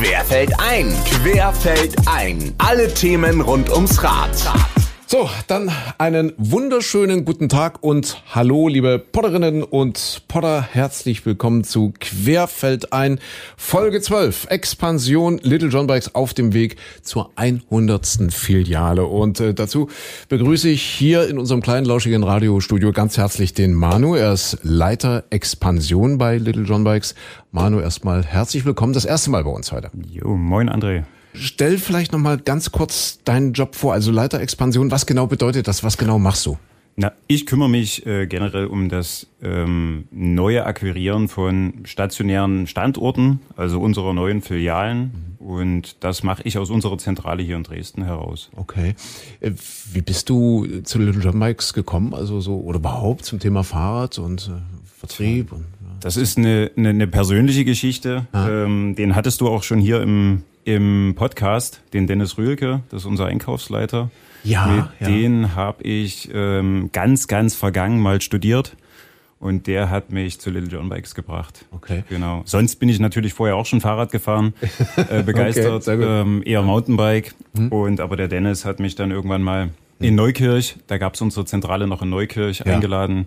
Querfeld ein. Querfeld ein. Alle Themen rund ums Rad. So, dann einen wunderschönen guten Tag und hallo, liebe Potterinnen und Potter. Herzlich willkommen zu Querfeld ein, Folge 12, Expansion Little John Bikes auf dem Weg zur 100. Filiale. Und äh, dazu begrüße ich hier in unserem kleinen, lauschigen Radiostudio ganz herzlich den Manu. Er ist Leiter Expansion bei Little John Bikes. Manu, erstmal herzlich willkommen, das erste Mal bei uns heute. Jo, moin André. Stell vielleicht noch mal ganz kurz deinen Job vor, also Leiter Expansion. Was genau bedeutet das? Was genau machst du? Na, ich kümmere mich äh, generell um das ähm, neue Akquirieren von stationären Standorten, also unserer neuen Filialen. Mhm. Und das mache ich aus unserer Zentrale hier in Dresden heraus. Okay. Äh, wie bist du zu Little John Bikes gekommen? Also so oder überhaupt zum Thema Fahrrad und äh, Vertrieb? Und, ja. Das ist eine, eine, eine persönliche Geschichte. Ähm, den hattest du auch schon hier im im Podcast, den Dennis Rühlke, das ist unser Einkaufsleiter. Ja, Mit ja. den habe ich ähm, ganz, ganz vergangen mal studiert. Und der hat mich zu Little John Bikes gebracht. Okay. Genau. Sonst bin ich natürlich vorher auch schon Fahrrad gefahren, äh, begeistert, okay, ähm, eher Mountainbike. Hm. Und aber der Dennis hat mich dann irgendwann mal in Neukirch, da gab es unsere Zentrale noch in Neukirch, ja. eingeladen.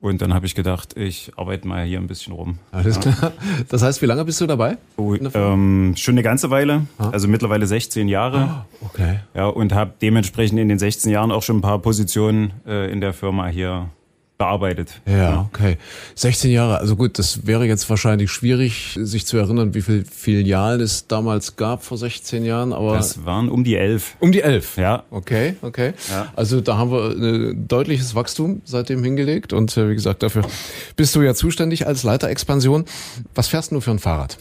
Und dann habe ich gedacht, ich arbeite mal hier ein bisschen rum. Alles ja. klar. Das heißt, wie lange bist du dabei? Oh, ähm, schon eine ganze Weile, ah. also mittlerweile 16 Jahre. Ah, okay. Ja, und habe dementsprechend in den 16 Jahren auch schon ein paar Positionen äh, in der Firma hier bearbeitet. Ja, ja, okay. 16 Jahre, also gut, das wäre jetzt wahrscheinlich schwierig, sich zu erinnern, wie viele Filialen es damals gab vor 16 Jahren, aber. Das waren um die elf. Um die elf? Ja. Okay, okay. Ja. Also da haben wir ein deutliches Wachstum seitdem hingelegt und äh, wie gesagt, dafür bist du ja zuständig als Leiter Expansion. Was fährst du für ein Fahrrad?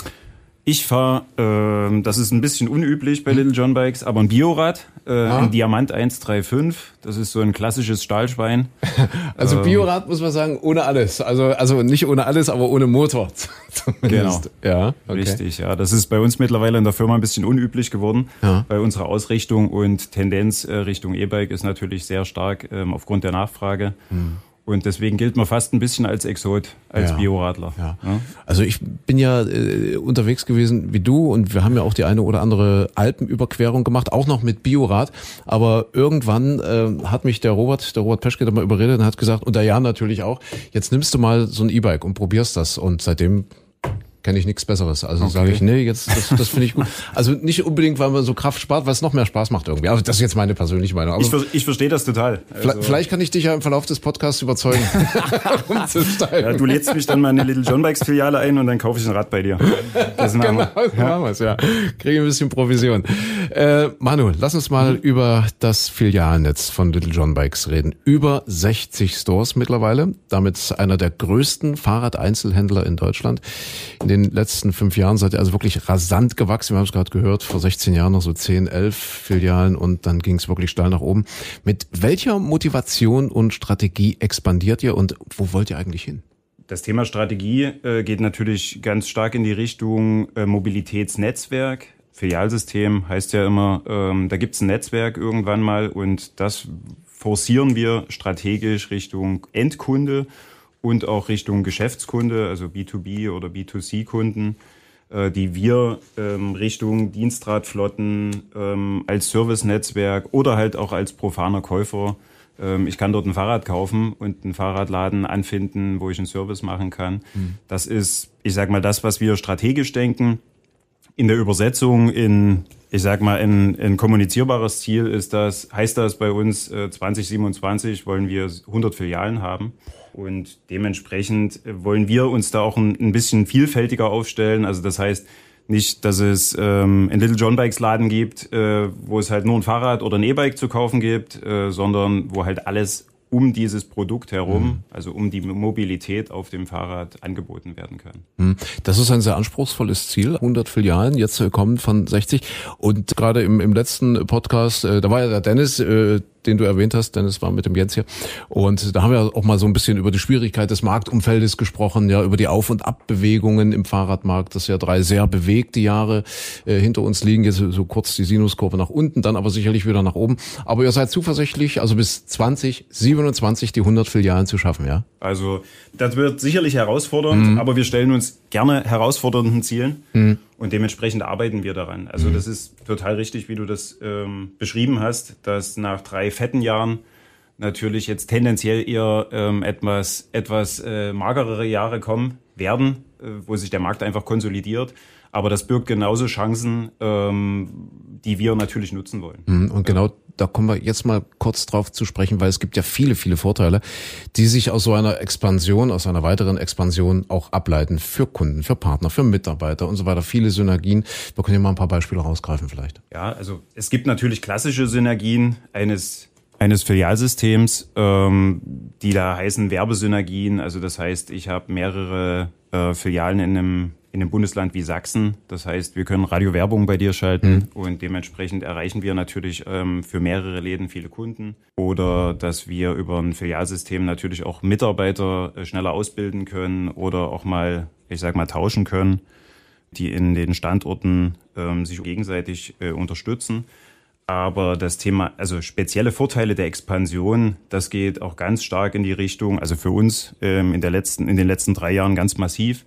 Ich fahre, äh, das ist ein bisschen unüblich bei Little John Bikes, aber ein Biorad, äh, ah. ein Diamant 135. Das ist so ein klassisches Stahlschwein. Also ähm, Biorad muss man sagen, ohne alles. Also, also nicht ohne alles, aber ohne Motor. Zumindest. Genau. Ja, okay. Richtig, ja. Das ist bei uns mittlerweile in der Firma ein bisschen unüblich geworden. Ja. Bei unserer Ausrichtung und Tendenz äh, Richtung E-Bike ist natürlich sehr stark ähm, aufgrund der Nachfrage. Hm. Und deswegen gilt man fast ein bisschen als Exot, als ja, Bioradler. Ja. ja. Also ich bin ja äh, unterwegs gewesen wie du und wir haben ja auch die eine oder andere Alpenüberquerung gemacht, auch noch mit Biorad. Aber irgendwann äh, hat mich der Robert, der Robert Peschke da mal überredet und hat gesagt, und der Jan natürlich auch, jetzt nimmst du mal so ein E-Bike und probierst das. Und seitdem kenne ich nichts Besseres. Also okay. sage ich, nee, jetzt das, das finde ich gut. Also nicht unbedingt, weil man so Kraft spart, weil es noch mehr Spaß macht irgendwie. Aber das ist jetzt meine persönliche Meinung. Aber ich, ich verstehe das total. Also vielleicht kann ich dich ja im Verlauf des Podcasts überzeugen. Ja, du lädst mich dann mal in eine Little John Bikes Filiale ein und dann kaufe ich ein Rad bei dir. Das genau, so ja. machen wir's, ja. Kriege ein bisschen Provision. Äh, Manu, lass uns mal mhm. über das Filialnetz von Little John Bikes reden. Über 60 Stores mittlerweile. Damit einer der größten Fahrradeinzelhändler in Deutschland. In den den letzten fünf Jahren seid ihr also wirklich rasant gewachsen. Wir haben es gerade gehört, vor 16 Jahren noch so 10, 11 Filialen und dann ging es wirklich steil nach oben. Mit welcher Motivation und Strategie expandiert ihr und wo wollt ihr eigentlich hin? Das Thema Strategie äh, geht natürlich ganz stark in die Richtung äh, Mobilitätsnetzwerk. Filialsystem heißt ja immer, ähm, da gibt es ein Netzwerk irgendwann mal und das forcieren wir strategisch Richtung Endkunde und auch Richtung Geschäftskunde, also B2B oder B2C-Kunden, äh, die wir ähm, Richtung Dienstradflotten ähm, als Service-Netzwerk oder halt auch als profaner Käufer ähm, ich kann dort ein Fahrrad kaufen und einen Fahrradladen anfinden, wo ich einen Service machen kann. Mhm. Das ist, ich sag mal, das, was wir strategisch denken. In der Übersetzung in, ich sag mal, ein, ein kommunizierbares Ziel ist das, heißt das bei uns äh, 2027 wollen wir 100 Filialen haben. Und dementsprechend wollen wir uns da auch ein, ein bisschen vielfältiger aufstellen. Also das heißt, nicht, dass es ähm, ein Little John Bikes Laden gibt, äh, wo es halt nur ein Fahrrad oder ein E-Bike zu kaufen gibt, äh, sondern wo halt alles um dieses Produkt herum, mhm. also um die Mobilität auf dem Fahrrad angeboten werden kann. Mhm. Das ist ein sehr anspruchsvolles Ziel. 100 Filialen, jetzt äh, kommen von 60. Und gerade im, im letzten Podcast, äh, da war ja der Dennis, äh, den du erwähnt hast, denn es war mit dem Jens hier. Und da haben wir auch mal so ein bisschen über die Schwierigkeit des Marktumfeldes gesprochen, ja, über die Auf- und Abbewegungen im Fahrradmarkt, das ja drei sehr bewegte Jahre äh, hinter uns liegen. Jetzt so kurz die Sinuskurve nach unten, dann aber sicherlich wieder nach oben. Aber ihr seid zuversichtlich, also bis 2027 die 100 Filialen zu schaffen, ja? Also das wird sicherlich herausfordernd, mhm. aber wir stellen uns gerne herausfordernden Zielen. Mhm. Und dementsprechend arbeiten wir daran. Also mhm. das ist total richtig, wie du das ähm, beschrieben hast, dass nach drei fetten Jahren natürlich jetzt tendenziell eher ähm, etwas, etwas äh, magerere Jahre kommen werden, äh, wo sich der Markt einfach konsolidiert. Aber das birgt genauso Chancen, ähm, die wir natürlich nutzen wollen. Mhm, und genau da kommen wir jetzt mal kurz drauf zu sprechen, weil es gibt ja viele, viele Vorteile, die sich aus so einer Expansion, aus einer weiteren Expansion auch ableiten für Kunden, für Partner, für Mitarbeiter und so weiter. Viele Synergien. Wir können ja mal ein paar Beispiele rausgreifen vielleicht. Ja, also es gibt natürlich klassische Synergien eines eines Filialsystems, ähm, die da heißen Werbesynergien. Also das heißt, ich habe mehrere äh, Filialen in einem in einem Bundesland wie Sachsen. Das heißt, wir können Radiowerbung bei dir schalten mhm. und dementsprechend erreichen wir natürlich ähm, für mehrere Läden viele Kunden. Oder dass wir über ein Filialsystem natürlich auch Mitarbeiter äh, schneller ausbilden können oder auch mal, ich sag mal, tauschen können, die in den Standorten ähm, sich gegenseitig äh, unterstützen. Aber das Thema, also spezielle Vorteile der Expansion, das geht auch ganz stark in die Richtung, also für uns ähm, in, der letzten, in den letzten drei Jahren ganz massiv,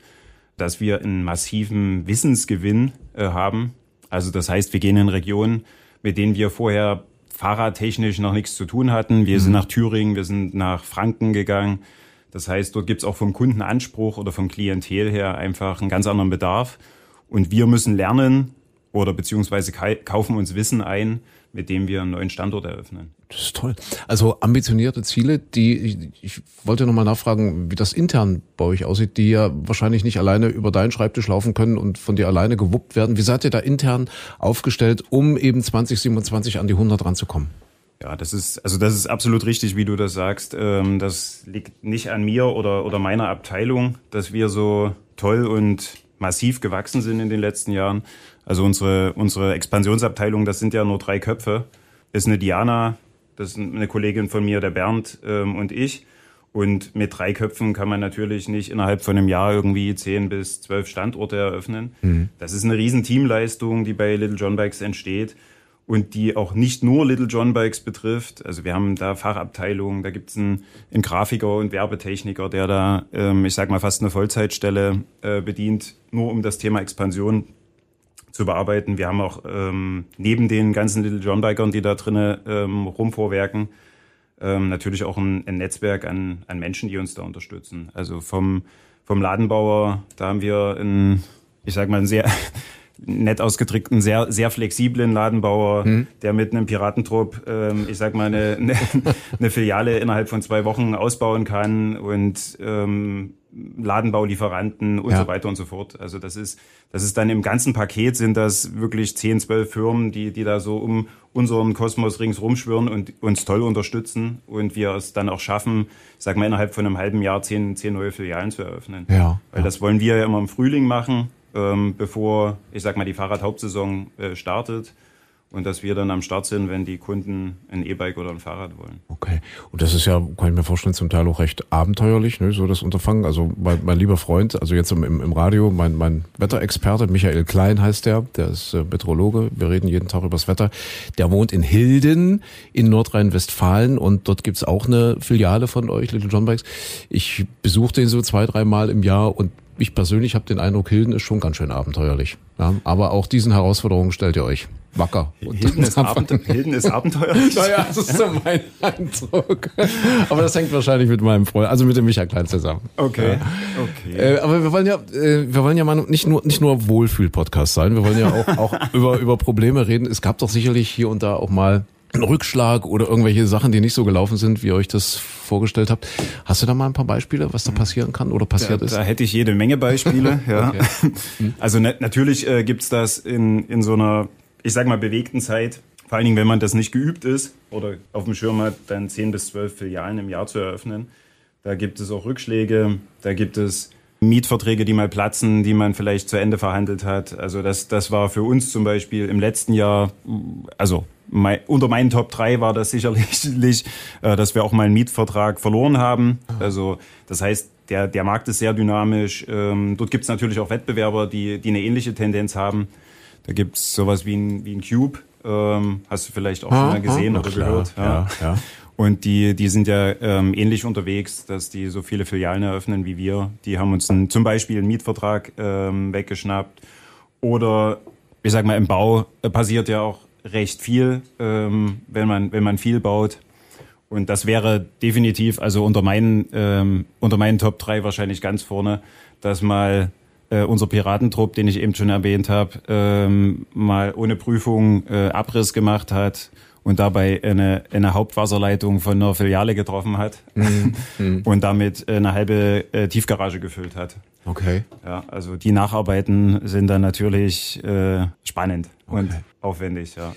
dass wir einen massiven Wissensgewinn äh, haben. Also das heißt, wir gehen in Regionen, mit denen wir vorher fahrradtechnisch noch nichts zu tun hatten. Wir mhm. sind nach Thüringen, wir sind nach Franken gegangen. Das heißt, dort gibt's auch vom Kundenanspruch oder vom Klientel her einfach einen ganz anderen Bedarf. Und wir müssen lernen, oder beziehungsweise kaufen uns Wissen ein, mit dem wir einen neuen Standort eröffnen. Das ist toll. Also ambitionierte Ziele, die ich, ich wollte nochmal nachfragen, wie das intern bei euch aussieht, die ja wahrscheinlich nicht alleine über deinen Schreibtisch laufen können und von dir alleine gewuppt werden. Wie seid ihr da intern aufgestellt, um eben 2027 an die 100 ranzukommen? Ja, das ist, also das ist absolut richtig, wie du das sagst. Ähm, das liegt nicht an mir oder, oder meiner Abteilung, dass wir so toll und massiv gewachsen sind in den letzten Jahren. Also unsere, unsere Expansionsabteilung, das sind ja nur drei Köpfe. Das ist eine Diana, das ist eine Kollegin von mir, der Bernd ähm, und ich. Und mit drei Köpfen kann man natürlich nicht innerhalb von einem Jahr irgendwie zehn bis zwölf Standorte eröffnen. Mhm. Das ist eine riesen Teamleistung, die bei Little John Bikes entsteht und die auch nicht nur Little John Bikes betrifft. Also wir haben da Fachabteilungen, da gibt es einen, einen, Grafiker und Werbetechniker, der da, ähm, ich sag mal, fast eine Vollzeitstelle äh, bedient, nur um das Thema Expansion zu bearbeiten. Wir haben auch ähm, neben den ganzen Little John Bikern, die da drinnen ähm, rumvorwerken, ähm, natürlich auch ein, ein Netzwerk an, an Menschen, die uns da unterstützen. Also vom, vom Ladenbauer, da haben wir ein, ich sag mal, ein sehr nett ausgedrückt einen sehr, sehr flexiblen Ladenbauer, mhm. der mit einem Piratentrupp, ähm, ich sag mal, eine, eine, eine Filiale innerhalb von zwei Wochen ausbauen kann und ähm, Ladenbaulieferanten und ja. so weiter und so fort. Also das ist, das ist dann im ganzen Paket sind das wirklich zehn, zwölf Firmen, die, die da so um unseren Kosmos ringsrum schwirren und uns toll unterstützen und wir es dann auch schaffen, ich sag mal, innerhalb von einem halben Jahr zehn, zehn neue Filialen zu eröffnen. Ja. Weil ja. das wollen wir ja immer im Frühling machen ähm, bevor, ich sag mal, die Fahrradhauptsaison äh, startet und dass wir dann am Start sind, wenn die Kunden ein E-Bike oder ein Fahrrad wollen. Okay. Und das ist ja, kann ich mir vorstellen, zum Teil auch recht abenteuerlich, ne, so das Unterfangen. Also mein, mein lieber Freund, also jetzt im, im Radio, mein, mein Wetterexperte, Michael Klein heißt der, der ist äh, Meteorologe, wir reden jeden Tag übers Wetter. Der wohnt in Hilden in Nordrhein-Westfalen und dort gibt's auch eine Filiale von euch, Little John Bikes. Ich besuche den so zwei, dreimal im Jahr und ich persönlich habe den Eindruck, Hilden ist schon ganz schön abenteuerlich. Ja, aber auch diesen Herausforderungen stellt ihr euch wacker. Hilden ist, Abent Hilden ist abenteuerlich. naja, das ist so mein Eindruck. Aber das hängt wahrscheinlich mit meinem Freund, also mit dem Micha Klein zusammen. Okay. okay. Äh, aber wir wollen ja, äh, wir wollen ja mal nicht nur nicht nur Wohlfühl-Podcast sein. Wir wollen ja auch, auch über über Probleme reden. Es gab doch sicherlich hier und da auch mal einen Rückschlag oder irgendwelche Sachen, die nicht so gelaufen sind, wie ihr euch das vorgestellt habt. Hast du da mal ein paar Beispiele, was da passieren kann oder passiert da, ist? Da hätte ich jede Menge Beispiele, ja. Also ne, natürlich äh, gibt's das in, in so einer, ich sag mal, bewegten Zeit. Vor allen Dingen, wenn man das nicht geübt ist oder auf dem Schirm hat, dann zehn bis zwölf Filialen im Jahr zu eröffnen. Da gibt es auch Rückschläge, da gibt es Mietverträge, die mal platzen, die man vielleicht zu Ende verhandelt hat. Also das, das war für uns zum Beispiel im letzten Jahr, also mein, unter meinen Top 3 war das sicherlich, äh, dass wir auch mal einen Mietvertrag verloren haben. Also das heißt, der, der Markt ist sehr dynamisch. Ähm, dort gibt es natürlich auch Wettbewerber, die, die eine ähnliche Tendenz haben. Da gibt es sowas wie ein, wie ein Cube. Ähm, hast du vielleicht auch ah, schon mal gesehen ah, oder klar. gehört. Ja. Ja, ja. Und die, die sind ja ähm, ähnlich unterwegs, dass die so viele Filialen eröffnen wie wir. Die haben uns einen, zum Beispiel einen Mietvertrag ähm, weggeschnappt Oder ich sag mal, im Bau passiert ja auch recht viel, ähm, wenn man wenn man viel baut. Und das wäre definitiv, also unter meinen, ähm, unter meinen Top 3 wahrscheinlich ganz vorne, dass mal äh, unser Piratentrupp, den ich eben schon erwähnt habe, ähm, mal ohne Prüfung äh, Abriss gemacht hat und dabei eine, eine Hauptwasserleitung von einer Filiale getroffen hat mhm. und damit eine halbe äh, Tiefgarage gefüllt hat. Okay. Ja, also die Nacharbeiten sind dann natürlich äh, spannend okay. und aufwendig, ja.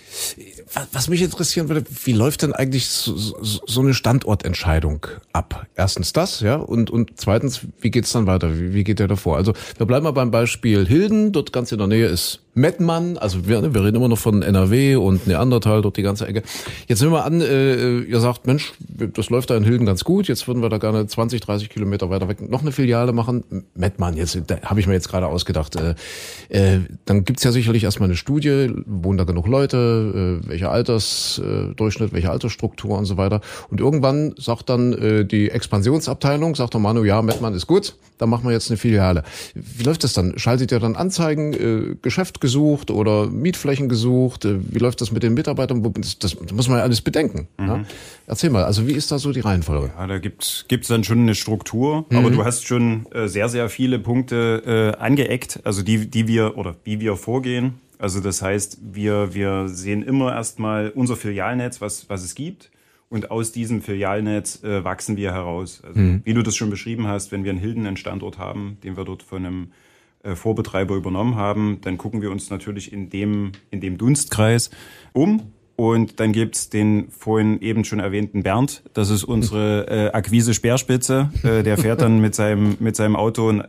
Was mich interessieren würde, wie läuft denn eigentlich so, so, so eine Standortentscheidung ab? Erstens das, ja, und, und zweitens, wie geht's dann weiter? Wie, wie geht der davor? Also wir bleiben mal beim Beispiel Hilden, dort ganz in der Nähe ist Mettmann, also wir, wir reden immer noch von NRW und Neandertal, dort die ganze Ecke. Jetzt nehmen wir an, äh, ihr sagt, Mensch, das läuft da in Hilden ganz gut, jetzt würden wir da gerne 20, 30 Kilometer weiter weg noch eine Filiale machen. Mettmann, jetzt habe ich mir jetzt gerade ausgedacht. Äh, äh, dann gibt's ja sicherlich erstmal eine Studie, wohnen da genug Leute, äh, welcher Altersdurchschnitt, welche Altersstruktur und so weiter. Und irgendwann sagt dann äh, die Expansionsabteilung, sagt der Manu, ja, Mettmann ist gut, dann machen wir jetzt eine Filiale. Wie läuft das dann? Schaltet ihr dann Anzeigen, äh, Geschäft gesucht oder Mietflächen gesucht? Äh, wie läuft das mit den Mitarbeitern? Das, das muss man ja alles bedenken. Mhm. Ja? Erzähl mal, also wie ist da so die Reihenfolge? Ja, da gibt's gibt's dann schon eine Struktur, mhm. aber du hast schon äh, sehr, sehr viele Punkte äh, angeeckt, also die, die wir oder wie wir vorgehen. Also das heißt, wir, wir sehen immer erstmal unser Filialnetz, was, was es gibt. Und aus diesem Filialnetz äh, wachsen wir heraus. Also, mhm. Wie du das schon beschrieben hast, wenn wir in Hilden einen Standort haben, den wir dort von einem Vorbetreiber übernommen haben, dann gucken wir uns natürlich in dem, in dem Dunstkreis um. Und dann gibt's den vorhin eben schon erwähnten Bernd. Das ist unsere äh, Akquise-Speerspitze. Äh, der fährt dann mit seinem, mit seinem Auto in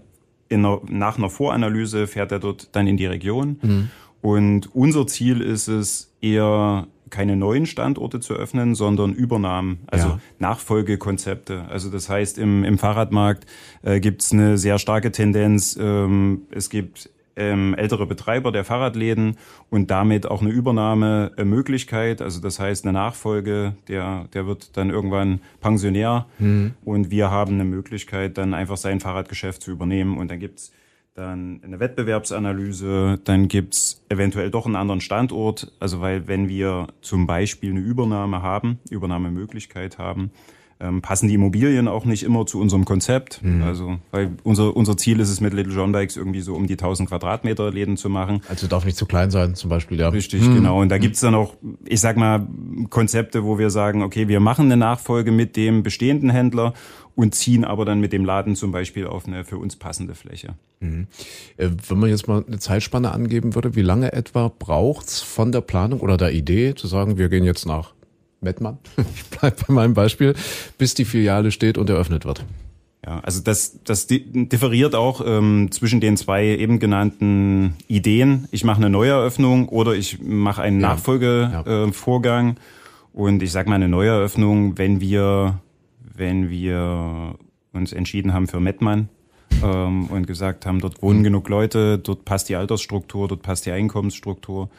einer, nach einer Voranalyse, fährt er dort dann in die Region. Mhm. Und unser Ziel ist es, eher keine neuen Standorte zu öffnen, sondern Übernahmen, also ja. Nachfolgekonzepte. Also das heißt, im, im Fahrradmarkt äh, gibt es eine sehr starke Tendenz. Ähm, es gibt ähm, ältere Betreiber der Fahrradläden und damit auch eine Übernahmemöglichkeit. Also das heißt eine Nachfolge, der, der wird dann irgendwann Pensionär mhm. und wir haben eine Möglichkeit, dann einfach sein Fahrradgeschäft zu übernehmen und dann gibt's dann eine Wettbewerbsanalyse, dann gibt's eventuell doch einen anderen Standort. Also weil wenn wir zum Beispiel eine Übernahme haben, Übernahmemöglichkeit haben, ähm, passen die Immobilien auch nicht immer zu unserem Konzept. Mhm. Also, weil unser, unser Ziel ist es mit Little John Bikes irgendwie so um die 1000 Quadratmeter Läden zu machen. Also darf nicht zu klein sein, zum Beispiel, ja. Richtig, mhm. genau. Und da gibt's dann auch, ich sag mal, Konzepte, wo wir sagen, okay, wir machen eine Nachfolge mit dem bestehenden Händler und ziehen aber dann mit dem Laden zum Beispiel auf eine für uns passende Fläche. Mhm. Äh, wenn man jetzt mal eine Zeitspanne angeben würde, wie lange etwa braucht's von der Planung oder der Idee zu sagen, wir gehen jetzt nach Mettmann, ich bleibe bei meinem Beispiel, bis die Filiale steht und eröffnet wird? Ja, also das, das differiert auch ähm, zwischen den zwei eben genannten Ideen. Ich mache eine Neueröffnung oder ich mache einen ja. Nachfolgevorgang. Ja. Äh, und ich sage mal eine Neueröffnung, wenn wir wenn wir uns entschieden haben für Mettmann ähm, und gesagt haben, dort wohnen genug Leute, dort passt die Altersstruktur, dort passt die Einkommensstruktur,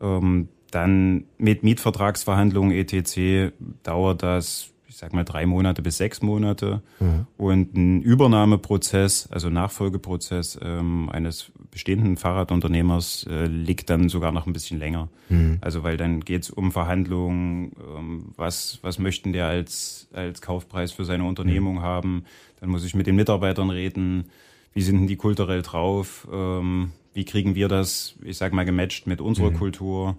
ähm, dann mit Mietvertragsverhandlungen etc. dauert das ich sag mal, drei Monate bis sechs Monate. Mhm. Und ein Übernahmeprozess, also Nachfolgeprozess ähm, eines bestehenden Fahrradunternehmers äh, liegt dann sogar noch ein bisschen länger. Mhm. Also weil dann geht's um Verhandlungen, ähm, was, was möchten der als, als Kaufpreis für seine Unternehmung mhm. haben. Dann muss ich mit den Mitarbeitern reden, wie sind denn die kulturell drauf, ähm, wie kriegen wir das, ich sag mal, gematcht mit unserer mhm. Kultur.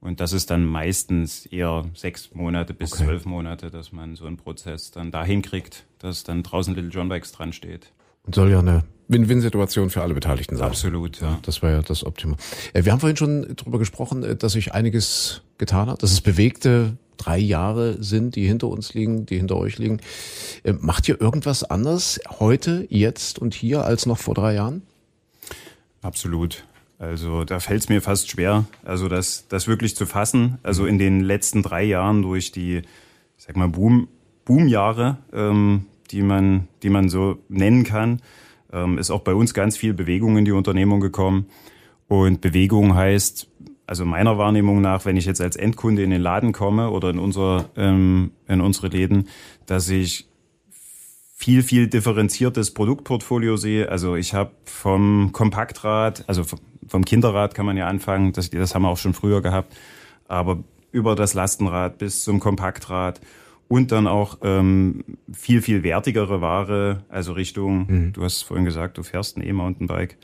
Und das ist dann meistens eher sechs Monate bis okay. zwölf Monate, dass man so einen Prozess dann dahin kriegt, dass dann draußen Little John Bikes dran steht. Und soll ja eine Win-Win-Situation für alle Beteiligten sein. Absolut, ja. Das war ja das Optimum. Äh, wir haben vorhin schon darüber gesprochen, äh, dass sich einiges getan hat, dass es bewegte drei Jahre sind, die hinter uns liegen, die hinter euch liegen. Äh, macht ihr irgendwas anders heute, jetzt und hier als noch vor drei Jahren? Absolut. Also da fällt es mir fast schwer, also das, das wirklich zu fassen. Also in den letzten drei Jahren durch die, ich sag mal, Boom, Boomjahre, ähm, die man, die man so nennen kann, ähm, ist auch bei uns ganz viel Bewegung in die Unternehmung gekommen. Und Bewegung heißt, also meiner Wahrnehmung nach, wenn ich jetzt als Endkunde in den Laden komme oder in unser, ähm, in unsere Läden, dass ich viel, viel differenziertes Produktportfolio sehe. Also ich habe vom Kompaktrad, also vom Kinderrad kann man ja anfangen, das, das haben wir auch schon früher gehabt, aber über das Lastenrad bis zum Kompaktrad und dann auch ähm, viel, viel wertigere Ware, also Richtung, mhm. du hast vorhin gesagt, du fährst ein E-Mountainbike,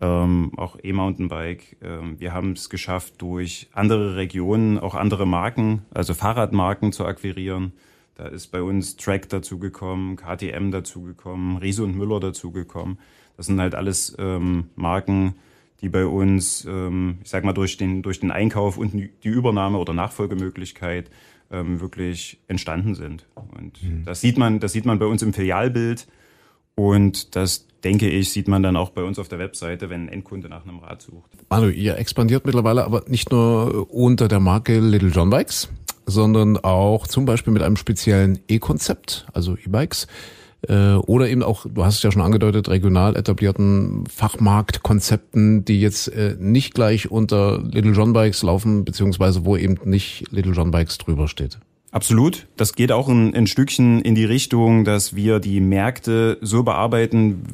ähm, auch E-Mountainbike. Ähm, wir haben es geschafft, durch andere Regionen auch andere Marken, also Fahrradmarken zu akquirieren. Da ist bei uns Track dazugekommen, KTM dazugekommen, Riese und Müller dazugekommen. Das sind halt alles ähm, Marken, die bei uns, ähm, ich sag mal, durch den, durch den Einkauf und die Übernahme oder Nachfolgemöglichkeit ähm, wirklich entstanden sind. Und mhm. das sieht man, das sieht man bei uns im Filialbild. Und das, denke ich, sieht man dann auch bei uns auf der Webseite, wenn ein Endkunde nach einem Rad sucht. Manu, ihr expandiert mittlerweile aber nicht nur unter der Marke Little John Bikes, sondern auch zum Beispiel mit einem speziellen E-Konzept, also E-Bikes äh, oder eben auch, du hast es ja schon angedeutet, regional etablierten Fachmarktkonzepten, die jetzt äh, nicht gleich unter Little John Bikes laufen, beziehungsweise wo eben nicht Little John Bikes drüber steht. Absolut. Das geht auch ein, ein Stückchen in die Richtung, dass wir die Märkte so bearbeiten,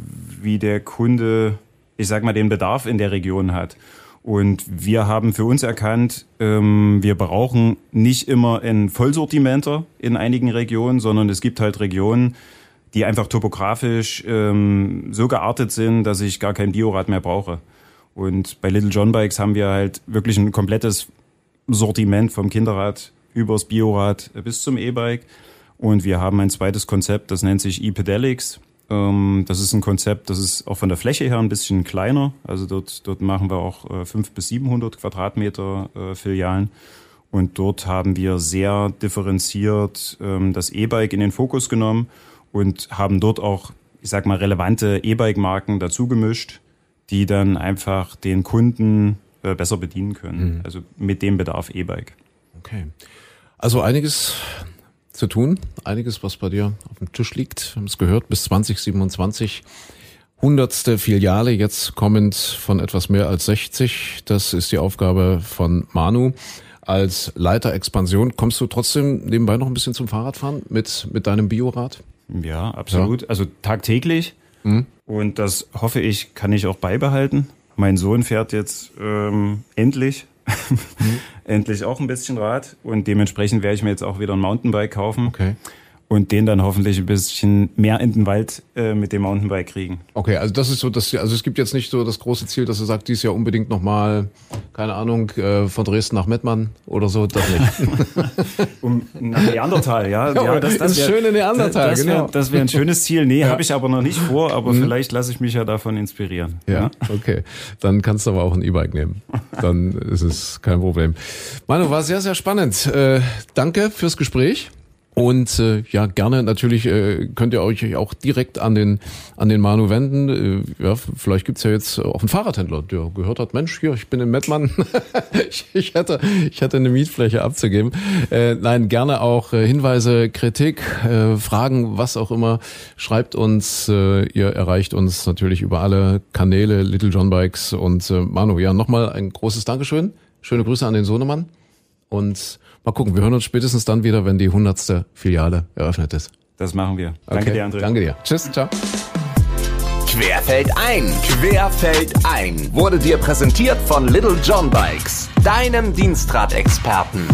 wie der Kunde, ich sag mal, den Bedarf in der Region hat. Und wir haben für uns erkannt, ähm, wir brauchen nicht immer ein Vollsortimenter in einigen Regionen, sondern es gibt halt Regionen, die einfach topografisch ähm, so geartet sind, dass ich gar kein Biorad mehr brauche. Und bei Little John Bikes haben wir halt wirklich ein komplettes Sortiment vom Kinderrad übers Biorad bis zum E-Bike. Und wir haben ein zweites Konzept, das nennt sich E-Pedelics. Ähm, das ist ein Konzept, das ist auch von der Fläche her ein bisschen kleiner. Also dort, dort machen wir auch äh, 500 bis 700 Quadratmeter äh, Filialen. Und dort haben wir sehr differenziert ähm, das E-Bike in den Fokus genommen und haben dort auch, ich sag mal, relevante E-Bike-Marken dazu gemischt, die dann einfach den Kunden äh, besser bedienen können. Mhm. Also mit dem Bedarf E-Bike. Okay. Also einiges zu tun, einiges, was bei dir auf dem Tisch liegt. Wir haben es gehört, bis 2027 hundertste Filiale, jetzt kommend von etwas mehr als 60. Das ist die Aufgabe von Manu. Als Leiter Expansion kommst du trotzdem nebenbei noch ein bisschen zum Fahrradfahren mit, mit deinem Biorad? Ja, absolut. Ja. Also tagtäglich. Mhm. Und das hoffe ich, kann ich auch beibehalten. Mein Sohn fährt jetzt ähm, endlich. endlich auch ein bisschen Rad und dementsprechend werde ich mir jetzt auch wieder ein Mountainbike kaufen. Okay und den dann hoffentlich ein bisschen mehr in den Wald äh, mit dem Mountainbike kriegen. Okay, also das ist so, dass also es gibt jetzt nicht so das große Ziel, dass er sagt, dies Jahr unbedingt nochmal, keine Ahnung, äh, von Dresden nach Mettmann oder so, das nicht. um nach Neandertal, ja. ja, ja das, das, das schöne Neandertal, das, genau. das wäre ein schönes Ziel. Nee, ja. habe ich aber noch nicht vor, aber mhm. vielleicht lasse ich mich ja davon inspirieren. Ja, ja, okay. Dann kannst du aber auch ein E-Bike nehmen. Dann ist es kein Problem. Manu, war sehr, sehr spannend. Äh, danke fürs Gespräch. Und äh, ja, gerne natürlich äh, könnt ihr euch auch direkt an den an den Manu wenden. Äh, ja, vielleicht gibt's ja jetzt auch einen Fahrradhändler, der gehört hat, Mensch, hier, ich bin in Mettmann, ich, ich, hätte, ich hätte eine Mietfläche abzugeben. Äh, nein, gerne auch äh, Hinweise, Kritik, äh, Fragen, was auch immer. Schreibt uns, äh, ihr erreicht uns natürlich über alle Kanäle, Little John Bikes und äh, Manu. Ja, nochmal ein großes Dankeschön. Schöne Grüße an den Sohnemann. Und Mal gucken, wir hören uns spätestens dann wieder, wenn die hundertste Filiale eröffnet ist. Das machen wir. Danke dir, André. Danke dir. Tschüss, ciao. Querfeld ein, Querfeld ein wurde dir präsentiert von Little John Bikes, deinem Dienstradexperten.